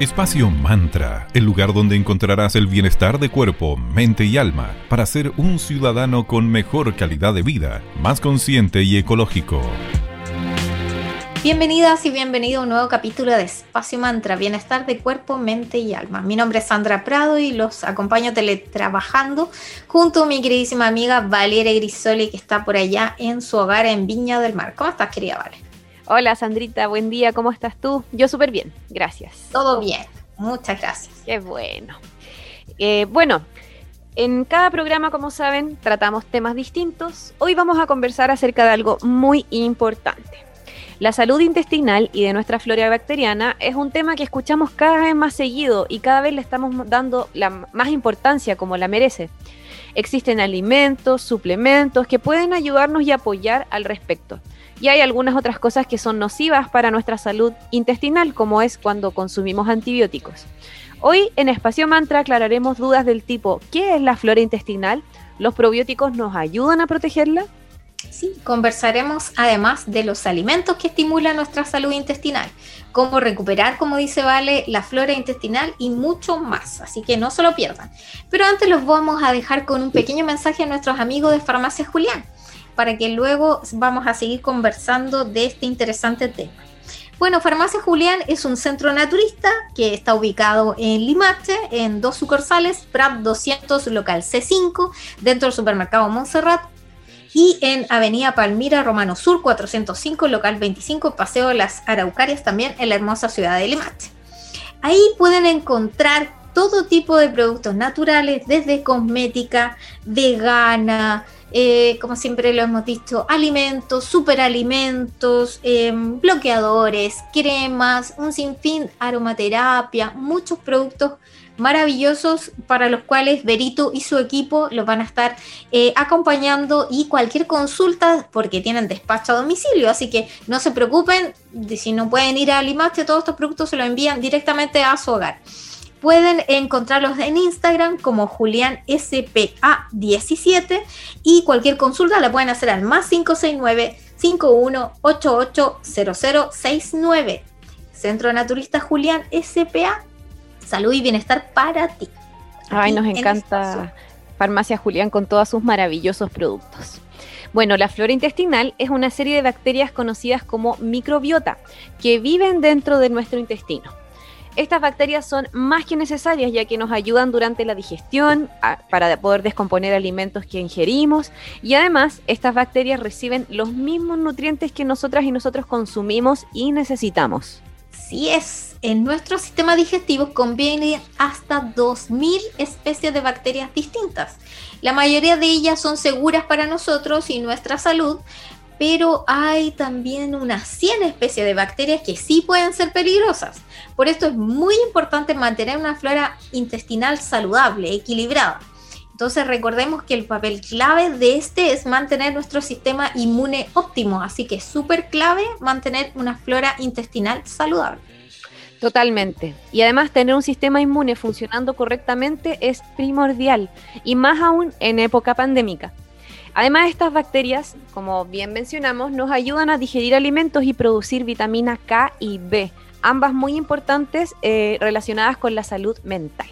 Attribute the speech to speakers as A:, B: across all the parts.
A: Espacio Mantra, el lugar donde encontrarás el bienestar de cuerpo, mente y alma para ser un ciudadano con mejor calidad de vida, más consciente y ecológico.
B: Bienvenidas y bienvenido a un nuevo capítulo de Espacio Mantra, bienestar de cuerpo, mente y alma. Mi nombre es Sandra Prado y los acompaño teletrabajando junto a mi queridísima amiga Valeria Grisoli que está por allá en su hogar en Viña del Mar. ¿Cómo estás, querida Vale?
C: Hola Sandrita, buen día, ¿cómo estás tú? Yo súper bien, gracias.
B: Todo bien, muchas gracias.
C: Qué bueno. Eh, bueno, en cada programa, como saben, tratamos temas distintos. Hoy vamos a conversar acerca de algo muy importante. La salud intestinal y de nuestra flora bacteriana es un tema que escuchamos cada vez más seguido y cada vez le estamos dando la más importancia como la merece. Existen alimentos, suplementos que pueden ayudarnos y apoyar al respecto. Y hay algunas otras cosas que son nocivas para nuestra salud intestinal, como es cuando consumimos antibióticos. Hoy en Espacio Mantra aclararemos dudas del tipo ¿qué es la flora intestinal? ¿Los probióticos nos ayudan a protegerla?
B: Sí, conversaremos además de los alimentos que estimulan nuestra salud intestinal, cómo recuperar, como dice Vale, la flora intestinal y mucho más. Así que no se lo pierdan. Pero antes los vamos a dejar con un pequeño mensaje a nuestros amigos de Farmacia Julián para que luego vamos a seguir conversando de este interesante tema. Bueno, Farmacia Julián es un centro naturista que está ubicado en Limache, en dos sucursales, Prat 200, local C5, dentro del supermercado Montserrat, y en Avenida Palmira Romano Sur 405, local 25, Paseo de las Araucarias, también en la hermosa ciudad de Limache. Ahí pueden encontrar todo tipo de productos naturales, desde cosmética, vegana, eh, como siempre lo hemos dicho, alimentos, superalimentos, em, bloqueadores, cremas, un sinfín, aromaterapia, muchos productos maravillosos para los cuales Berito y su equipo los van a estar eh, acompañando y cualquier consulta porque tienen despacho a domicilio, así que no se preocupen si no pueden ir a Limache, todos estos productos se los envían directamente a su hogar. Pueden encontrarlos en Instagram como Julián SPA17 y cualquier consulta la pueden hacer al más 569 51880069. Centro Naturista Julián SPA. Salud y bienestar para ti.
C: Ay, nos encanta Farmacia Julián con todos sus maravillosos productos. Bueno, la flora intestinal es una serie de bacterias conocidas como microbiota que viven dentro de nuestro intestino. Estas bacterias son más que necesarias ya que nos ayudan durante la digestión para poder descomponer alimentos que ingerimos y además estas bacterias reciben los mismos nutrientes que nosotras y nosotros consumimos y necesitamos.
B: Sí es, en nuestro sistema digestivo conviene hasta 2.000 especies de bacterias distintas. La mayoría de ellas son seguras para nosotros y nuestra salud, pero hay también unas 100 especies de bacterias que sí pueden ser peligrosas. Por esto es muy importante mantener una flora intestinal saludable, equilibrada. Entonces recordemos que el papel clave de este es mantener nuestro sistema inmune óptimo, así que es súper clave mantener una flora intestinal saludable.
C: Totalmente. Y además tener un sistema inmune funcionando correctamente es primordial, y más aún en época pandémica. Además, estas bacterias, como bien mencionamos, nos ayudan a digerir alimentos y producir vitamina K y B, ambas muy importantes eh, relacionadas con la salud mental.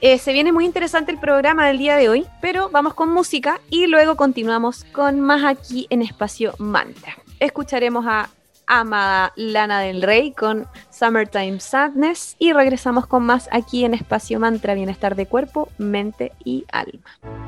C: Eh, se viene muy interesante el programa del día de hoy, pero vamos con música y luego continuamos con más aquí en Espacio Mantra. Escucharemos a amada Lana del Rey con Summertime Sadness y regresamos con más aquí en Espacio Mantra, bienestar de cuerpo, mente y alma.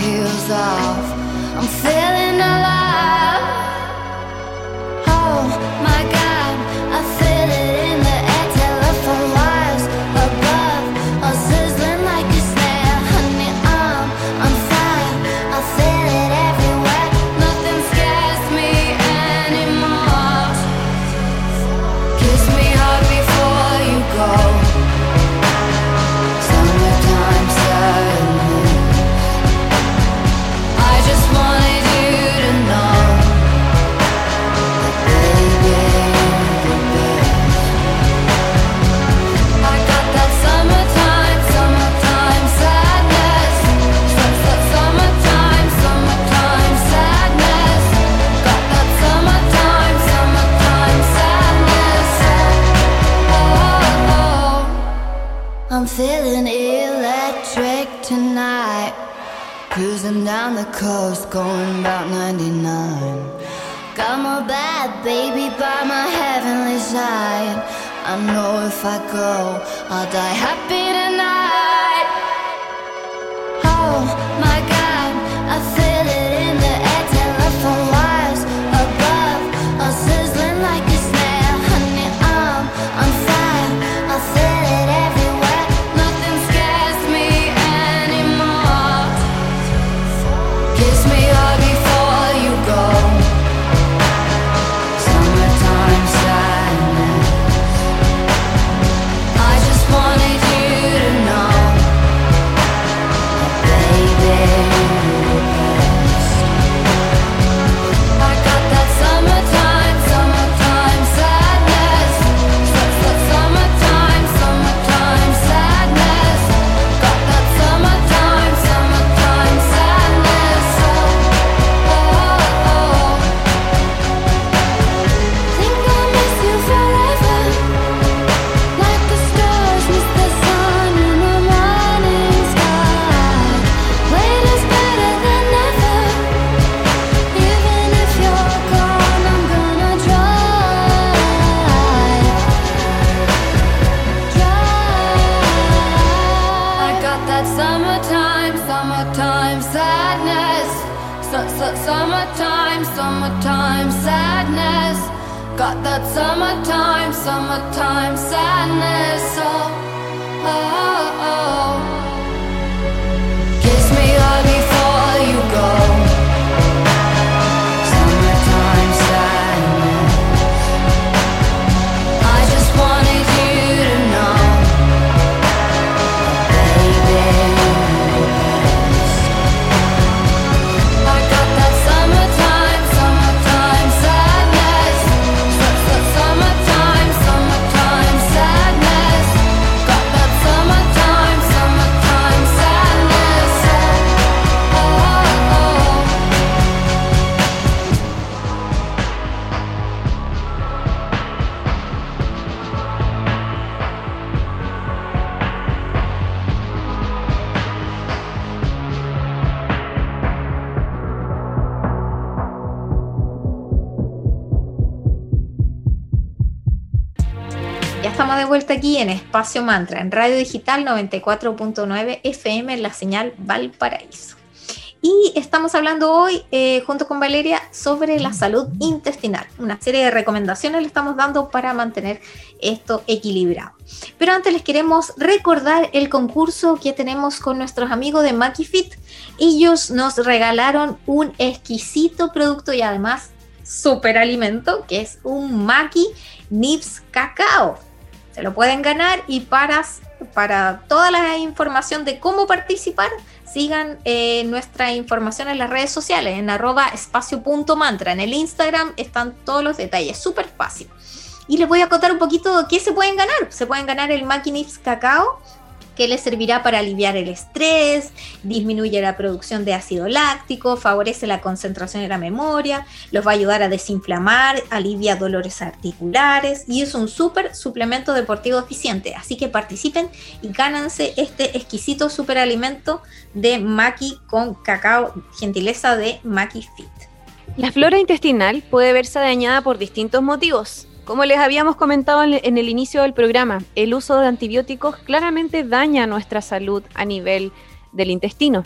C: heels off. I'm feeling alive.
D: Summertime, sadness. Got that summertime, summertime sadness. Oh, oh, oh.
B: Vuelta aquí en Espacio Mantra, en Radio Digital 94.9 FM, en la señal Valparaíso. Y estamos hablando hoy, eh, junto con Valeria, sobre la salud intestinal. Una serie de recomendaciones le estamos dando para mantener esto equilibrado. Pero antes les queremos recordar el concurso que tenemos con nuestros amigos de MakiFit. Ellos nos regalaron un exquisito producto y además super alimento, que es un Maki Nips Cacao. Lo pueden ganar y para, para toda la información de cómo participar, sigan eh, nuestra información en las redes sociales, en arroba espacio.mantra. En el Instagram están todos los detalles, súper fácil. Y les voy a contar un poquito qué se pueden ganar. Se pueden ganar el Makinix Cacao, que les servirá para aliviar el estrés, disminuye la producción de ácido láctico, favorece la concentración y la memoria, los va a ayudar a desinflamar, alivia dolores articulares y es un súper suplemento deportivo eficiente. Así que participen y gánense este exquisito superalimento de Maki con cacao, gentileza de Maki Fit.
C: La flora intestinal puede verse dañada por distintos motivos. Como les habíamos comentado en el inicio del programa, el uso de antibióticos claramente daña nuestra salud a nivel del intestino.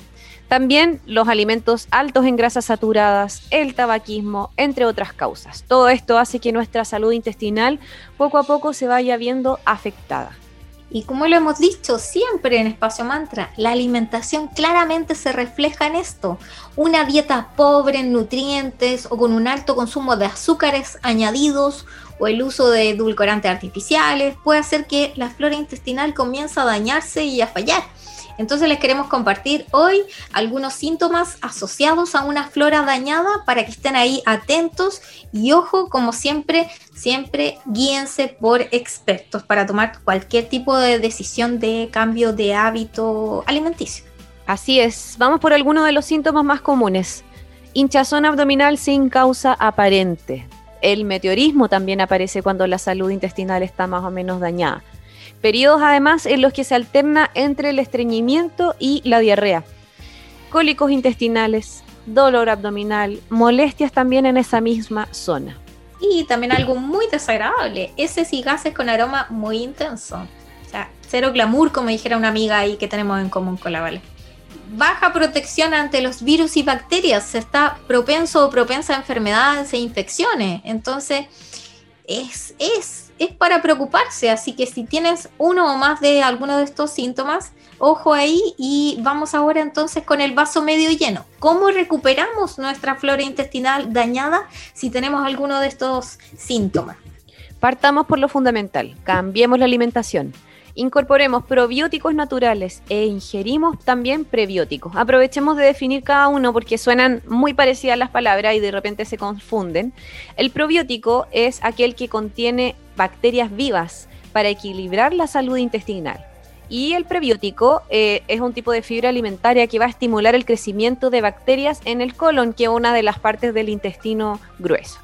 C: También los alimentos altos en grasas saturadas, el tabaquismo, entre otras causas. Todo esto hace que nuestra salud intestinal poco a poco se vaya viendo afectada.
B: Y como lo hemos dicho siempre en Espacio Mantra, la alimentación claramente se refleja en esto. Una dieta pobre en nutrientes o con un alto consumo de azúcares añadidos o el uso de edulcorantes artificiales puede hacer que la flora intestinal comience a dañarse y a fallar. Entonces les queremos compartir hoy algunos síntomas asociados a una flora dañada para que estén ahí atentos y ojo, como siempre, siempre guíense por expertos para tomar cualquier tipo de decisión de cambio de hábito alimenticio.
C: Así es, vamos por algunos de los síntomas más comunes. Hinchazón abdominal sin causa aparente. El meteorismo también aparece cuando la salud intestinal está más o menos dañada. Periodos además en los que se alterna entre el estreñimiento y la diarrea. Cólicos intestinales, dolor abdominal, molestias también en esa misma zona.
B: Y también algo muy desagradable, heces y gases con aroma muy intenso. O sea, cero glamour, como dijera una amiga ahí que tenemos en común con la Vale. Baja protección ante los virus y bacterias, está propenso o propensa a enfermedades e infecciones. Entonces, es, es, es para preocuparse. Así que si tienes uno o más de alguno de estos síntomas, ojo ahí y vamos ahora entonces con el vaso medio lleno. ¿Cómo recuperamos nuestra flora intestinal dañada si tenemos alguno de estos síntomas?
C: Partamos por lo fundamental, cambiemos la alimentación. Incorporemos probióticos naturales e ingerimos también prebióticos. Aprovechemos de definir cada uno porque suenan muy parecidas las palabras y de repente se confunden. El probiótico es aquel que contiene bacterias vivas para equilibrar la salud intestinal. Y el prebiótico eh, es un tipo de fibra alimentaria que va a estimular el crecimiento de bacterias en el colon, que es una de las partes del intestino grueso.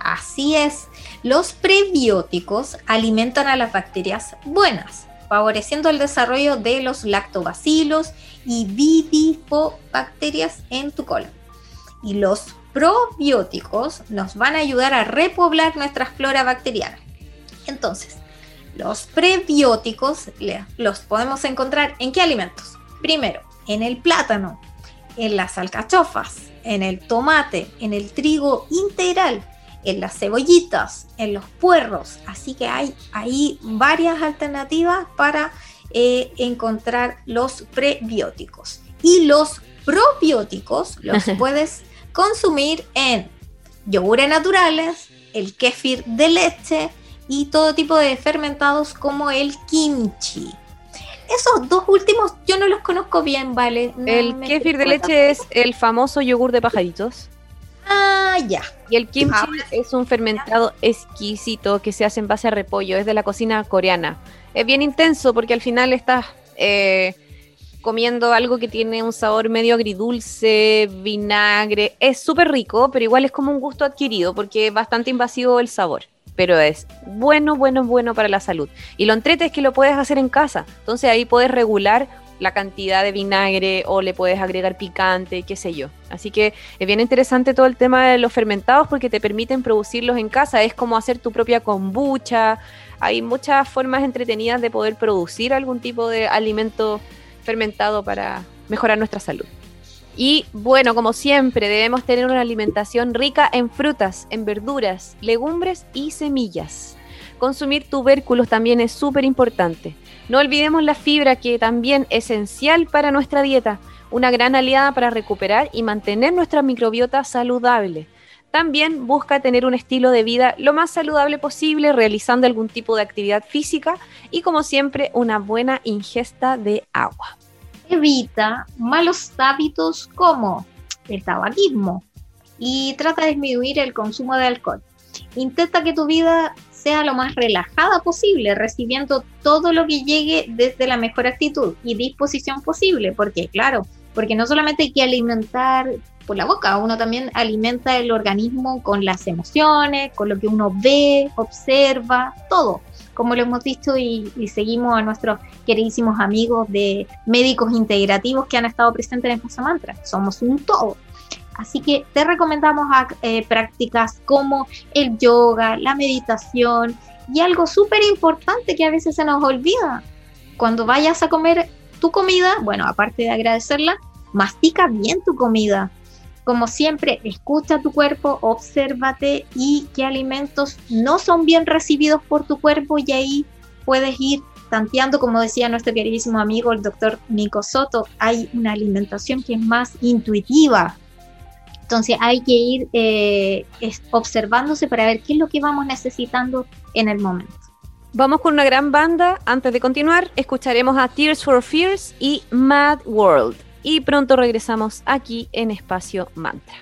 B: Así es, los prebióticos alimentan a las bacterias buenas, favoreciendo el desarrollo de los lactobacilos y bifidobacterias en tu colon. Y los probióticos nos van a ayudar a repoblar nuestra flora bacteriana. Entonces, los prebióticos los podemos encontrar en qué alimentos? Primero, en el plátano, en las alcachofas, en el tomate, en el trigo integral, en las cebollitas, en los puerros. Así que hay ahí varias alternativas para eh, encontrar los prebióticos. Y los probióticos los puedes consumir en yogures naturales, el kéfir de leche, y todo tipo de fermentados como el kimchi. Esos dos últimos yo no los conozco bien, ¿vale?
C: el kéfir de leche es el famoso yogur de pajaritos.
B: Ah, ya.
C: Y el kimchi es un fermentado exquisito que se hace en base a repollo, es de la cocina coreana. Es bien intenso porque al final estás eh, comiendo algo que tiene un sabor medio agridulce, vinagre. Es súper rico, pero igual es como un gusto adquirido porque es bastante invasivo el sabor pero es bueno, bueno, bueno para la salud. Y lo entrete es que lo puedes hacer en casa. Entonces ahí puedes regular la cantidad de vinagre o le puedes agregar picante, qué sé yo. Así que es bien interesante todo el tema de los fermentados porque te permiten producirlos en casa. Es como hacer tu propia kombucha. Hay muchas formas entretenidas de poder producir algún tipo de alimento fermentado para mejorar nuestra salud. Y bueno, como siempre, debemos tener una alimentación rica en frutas, en verduras, legumbres y semillas. Consumir tubérculos también es súper importante. No olvidemos la fibra que también es esencial para nuestra dieta, una gran aliada para recuperar y mantener nuestra microbiota saludable. También busca tener un estilo de vida lo más saludable posible, realizando algún tipo de actividad física y como siempre una buena ingesta de agua
B: evita malos hábitos como el tabaquismo y trata de disminuir el consumo de alcohol. Intenta que tu vida sea lo más relajada posible, recibiendo todo lo que llegue desde la mejor actitud y disposición posible, porque claro, porque no solamente hay que alimentar por la boca, uno también alimenta el organismo con las emociones, con lo que uno ve, observa, todo como lo hemos dicho y, seguimos a nuestros queridísimos amigos de médicos integrativos que han estado presentes en Fusa Mantra. Somos un todo. Así que te recomendamos eh, prácticas como el yoga, la meditación y algo súper importante que a veces se nos olvida. Cuando vayas a comer tu comida, bueno, aparte de agradecerla, mastica bien tu comida. Como siempre, escucha tu cuerpo, obsérvate y qué alimentos no son bien recibidos por tu cuerpo y ahí puedes ir tanteando, como decía nuestro queridísimo amigo el doctor Nico Soto, hay una alimentación que es más intuitiva. Entonces hay que ir eh, observándose para ver qué es lo que vamos necesitando en el momento.
C: Vamos con una gran banda. Antes de continuar, escucharemos a Tears for Fears y Mad World. Y pronto regresamos aquí en Espacio Mantra.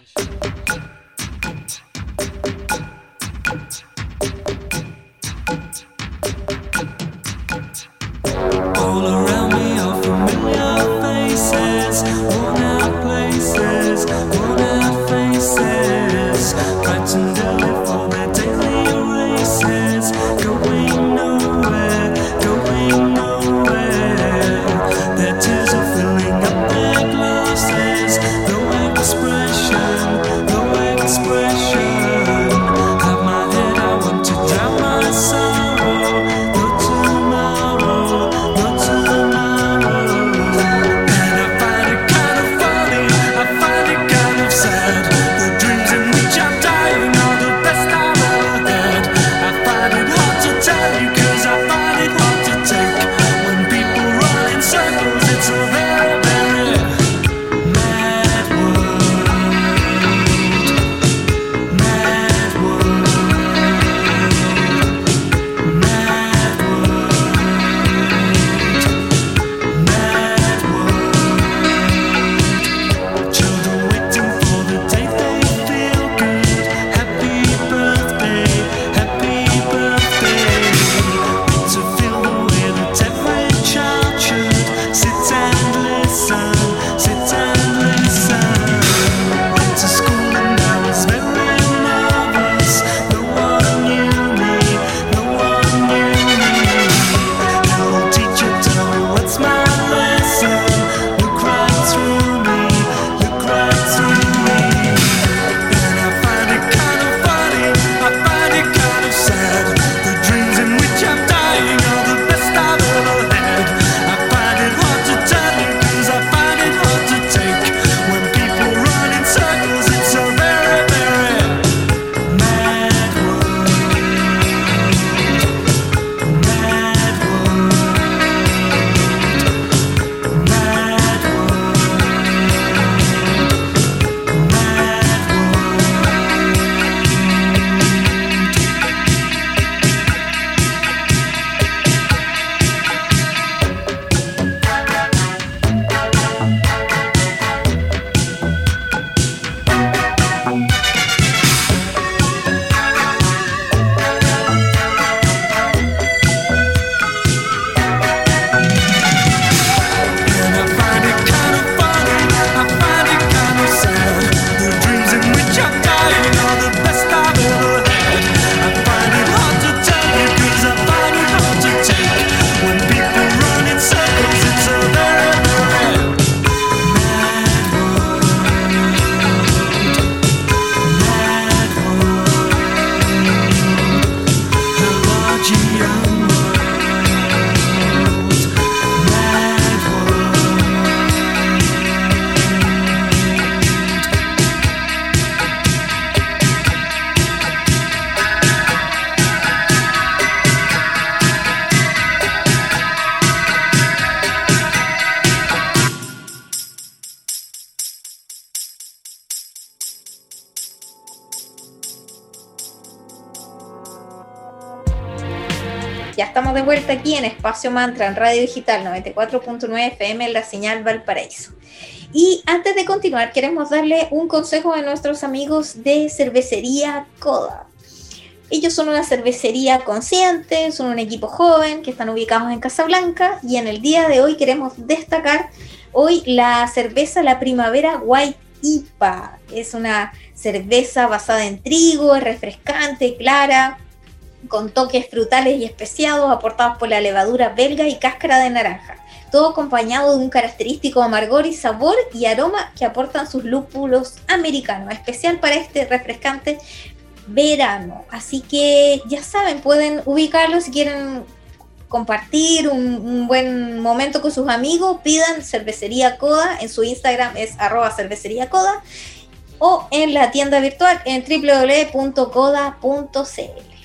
B: Espacio Mantra, en Radio Digital 94.9 FM, en la señal Valparaíso. Y antes de continuar, queremos darle un consejo a nuestros amigos de Cervecería Coda. Ellos son una cervecería consciente, son un equipo joven que están ubicados en Casablanca y en el día de hoy queremos destacar hoy la cerveza La Primavera White IPA. Es una cerveza basada en trigo, es refrescante, clara, con toques frutales y especiados aportados por la levadura belga y cáscara de naranja. Todo acompañado de un característico amargor y sabor y aroma que aportan sus lúpulos americanos, especial para este refrescante verano. Así que ya saben, pueden ubicarlo si quieren compartir un, buen momento con sus amigos, pidan cervecería Coda, en su Instagram es arroba cervecería Coda, o en la tienda virtual en www.coda.cl.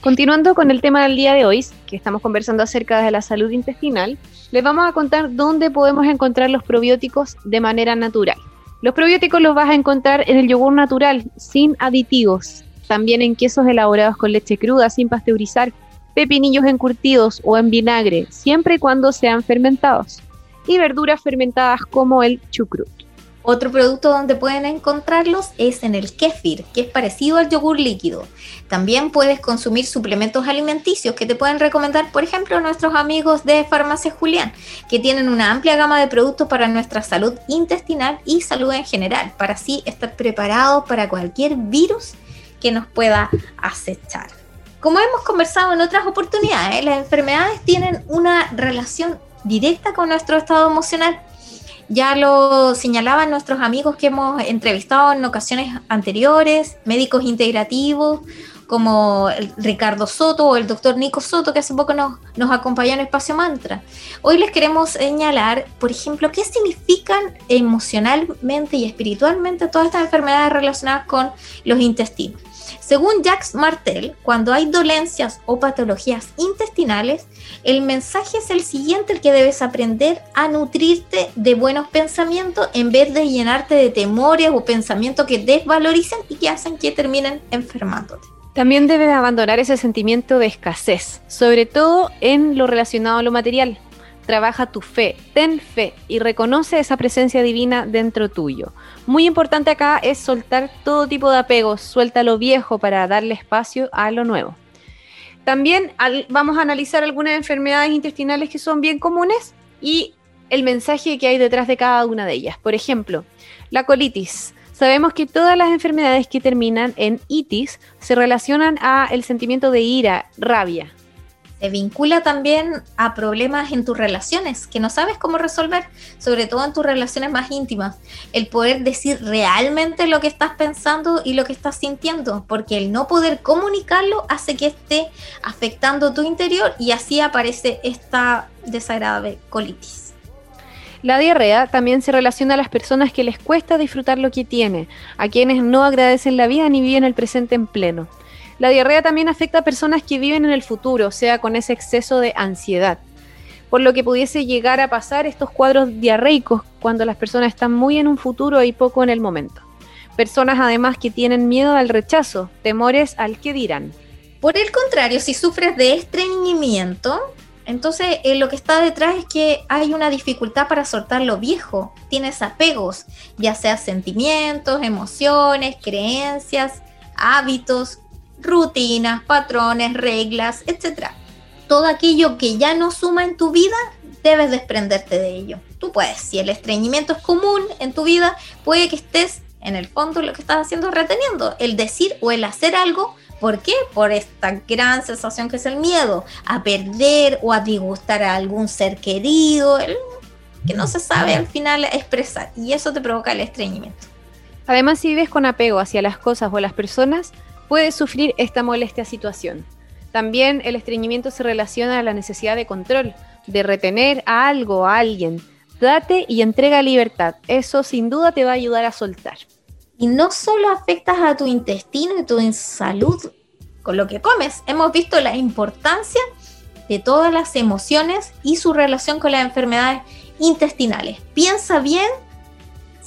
C: Continuando con el tema del día de hoy, que estamos conversando acerca de la salud intestinal, les vamos a contar dónde podemos encontrar los probióticos de manera natural. Los probióticos los vas a encontrar en el yogur natural, sin aditivos, también en quesos elaborados con leche cruda, sin pasteurizar, pepinillos encurtidos o en vinagre, siempre y cuando sean fermentados, y verduras fermentadas como el chucrut.
B: Otro producto donde pueden encontrarlos es en el kéfir, que es parecido al yogur líquido. También puedes consumir suplementos alimenticios que te pueden recomendar, por ejemplo, nuestros amigos de Farmacia Julián, que tienen una amplia gama de productos para nuestra salud intestinal y salud en general, para así estar preparados para cualquier virus que nos pueda acechar. Como hemos conversado en otras oportunidades, las enfermedades tienen una relación directa con nuestro estado emocional ya lo señalaban nuestros amigos que hemos entrevistado en ocasiones anteriores, médicos integrativos como Ricardo Soto o el doctor Nico Soto, que hace poco nos, nos acompañó en Espacio Mantra. Hoy les queremos señalar, por ejemplo, qué significan emocionalmente y espiritualmente todas estas enfermedades relacionadas con los intestinos. Según Jacques Martel, cuando hay dolencias o patologías intestinales, el mensaje es el siguiente, el que debes aprender a nutrirte de buenos pensamientos en vez de llenarte de temores o pensamientos que desvalorizan y que hacen que terminen enfermándote.
C: También debes abandonar ese sentimiento de escasez, sobre todo en lo relacionado a lo material. Trabaja tu fe, ten fe y reconoce esa presencia divina dentro tuyo. Muy importante acá es soltar todo tipo de apegos, suelta lo viejo para darle espacio a lo nuevo. También vamos a analizar algunas enfermedades intestinales que son bien comunes y el mensaje que hay detrás de cada una de ellas. Por ejemplo, la colitis. Sabemos que todas las enfermedades que terminan en itis se relacionan a el sentimiento de ira, rabia,
B: se vincula también a problemas en tus relaciones que no sabes cómo resolver, sobre todo en tus relaciones más íntimas. El poder decir realmente lo que estás pensando y lo que estás sintiendo, porque el no poder comunicarlo hace que esté afectando tu interior y así aparece esta desagradable colitis.
C: La diarrea también se relaciona a las personas que les cuesta disfrutar lo que tiene, a quienes no agradecen la vida ni viven el presente en pleno. La diarrea también afecta a personas que viven en el futuro, o sea, con ese exceso de ansiedad. Por lo que pudiese llegar a pasar estos cuadros diarreicos cuando las personas están muy en un futuro y poco en el momento. Personas además que tienen miedo al rechazo, temores al que dirán.
B: Por el contrario, si sufres de estreñimiento, entonces eh, lo que está detrás es que hay una dificultad para soltar lo viejo. Tienes apegos, ya sea sentimientos, emociones, creencias, hábitos, rutinas, patrones, reglas, etc. Todo aquello que ya no suma en tu vida, debes desprenderte de ello. Tú puedes, si el estreñimiento es común en tu vida, puede que estés en el fondo lo que estás haciendo reteniendo, el decir o el hacer algo. ¿Por qué? Por esta gran sensación que es el miedo a perder o a disgustar a algún ser querido, que no se sabe al final expresar y eso te provoca el estreñimiento.
C: Además, si vives con apego hacia las cosas o las personas, puede sufrir esta molestia situación. También el estreñimiento se relaciona a la necesidad de control, de retener a algo, a alguien. Date y entrega libertad. Eso sin duda te va a ayudar a soltar.
B: Y no solo afectas a tu intestino y tu salud con lo que comes. Hemos visto la importancia de todas las emociones y su relación con las enfermedades intestinales. Piensa bien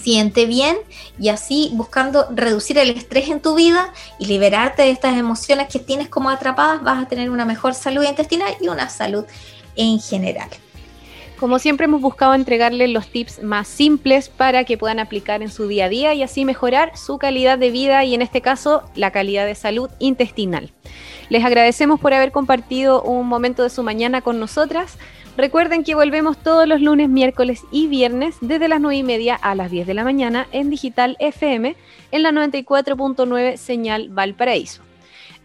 B: siente bien y así buscando reducir el estrés en tu vida y liberarte de estas emociones que tienes como atrapadas, vas a tener una mejor salud intestinal y una salud en general.
C: Como siempre hemos buscado entregarles los tips más simples para que puedan aplicar en su día a día y así mejorar su calidad de vida y en este caso la calidad de salud intestinal. Les agradecemos por haber compartido un momento de su mañana con nosotras. Recuerden que volvemos todos los lunes, miércoles y viernes desde las 9 y media a las 10 de la mañana en Digital FM en la 94.9 Señal Valparaíso.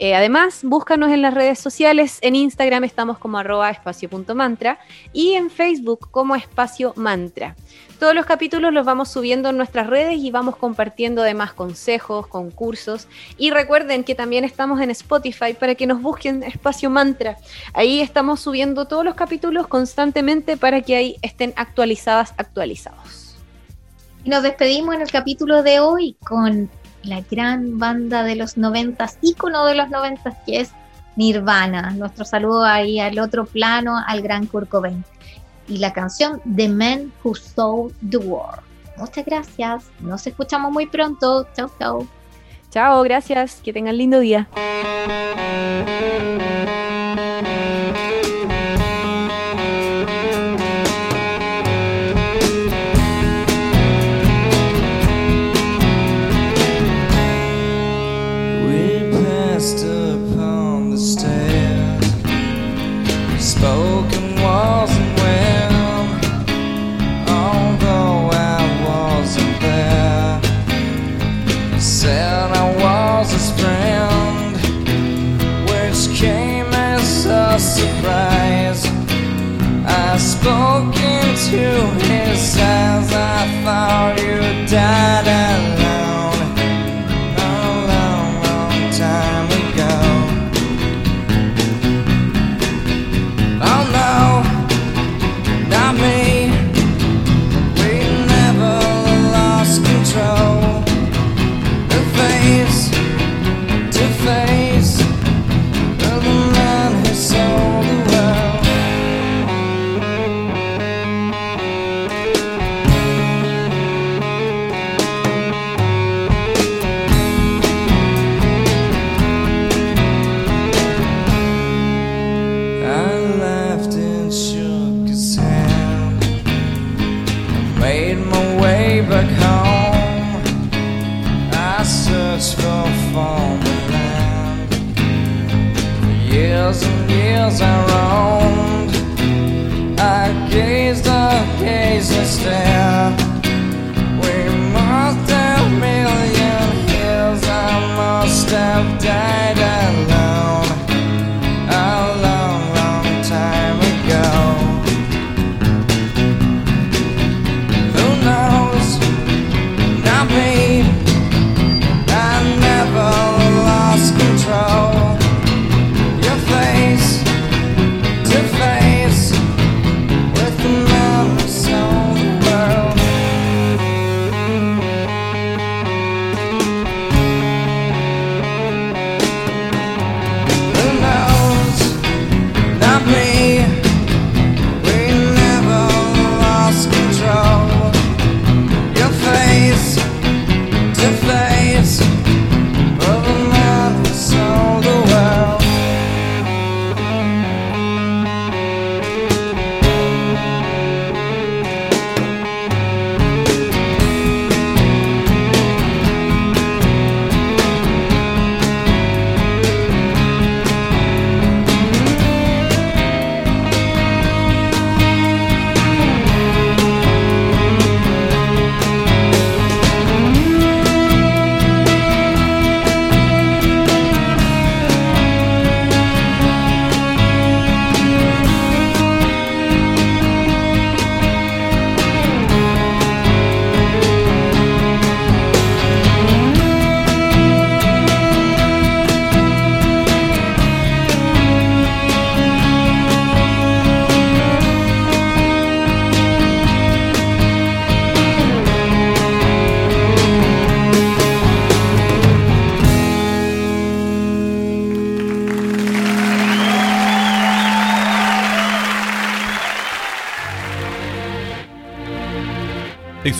C: Eh, además, búscanos en las redes sociales. En Instagram estamos como arroba espacio.mantra y en Facebook como espacio mantra. Todos los capítulos los vamos subiendo en nuestras redes y vamos compartiendo además consejos, concursos. Y recuerden que también estamos en Spotify para que nos busquen espacio mantra. Ahí estamos subiendo todos los capítulos constantemente para que ahí estén actualizadas, actualizados.
B: Y nos despedimos en el capítulo de hoy con la gran banda de los noventas, ícono de los noventas, que es Nirvana. Nuestro saludo ahí al otro plano, al gran Kurt Cobain. Y la canción The Man Who Sold the World. Muchas gracias. Nos escuchamos muy pronto. Chau, chau.
C: Chao, gracias. Que tengan lindo día.
E: Spoken wasn't well,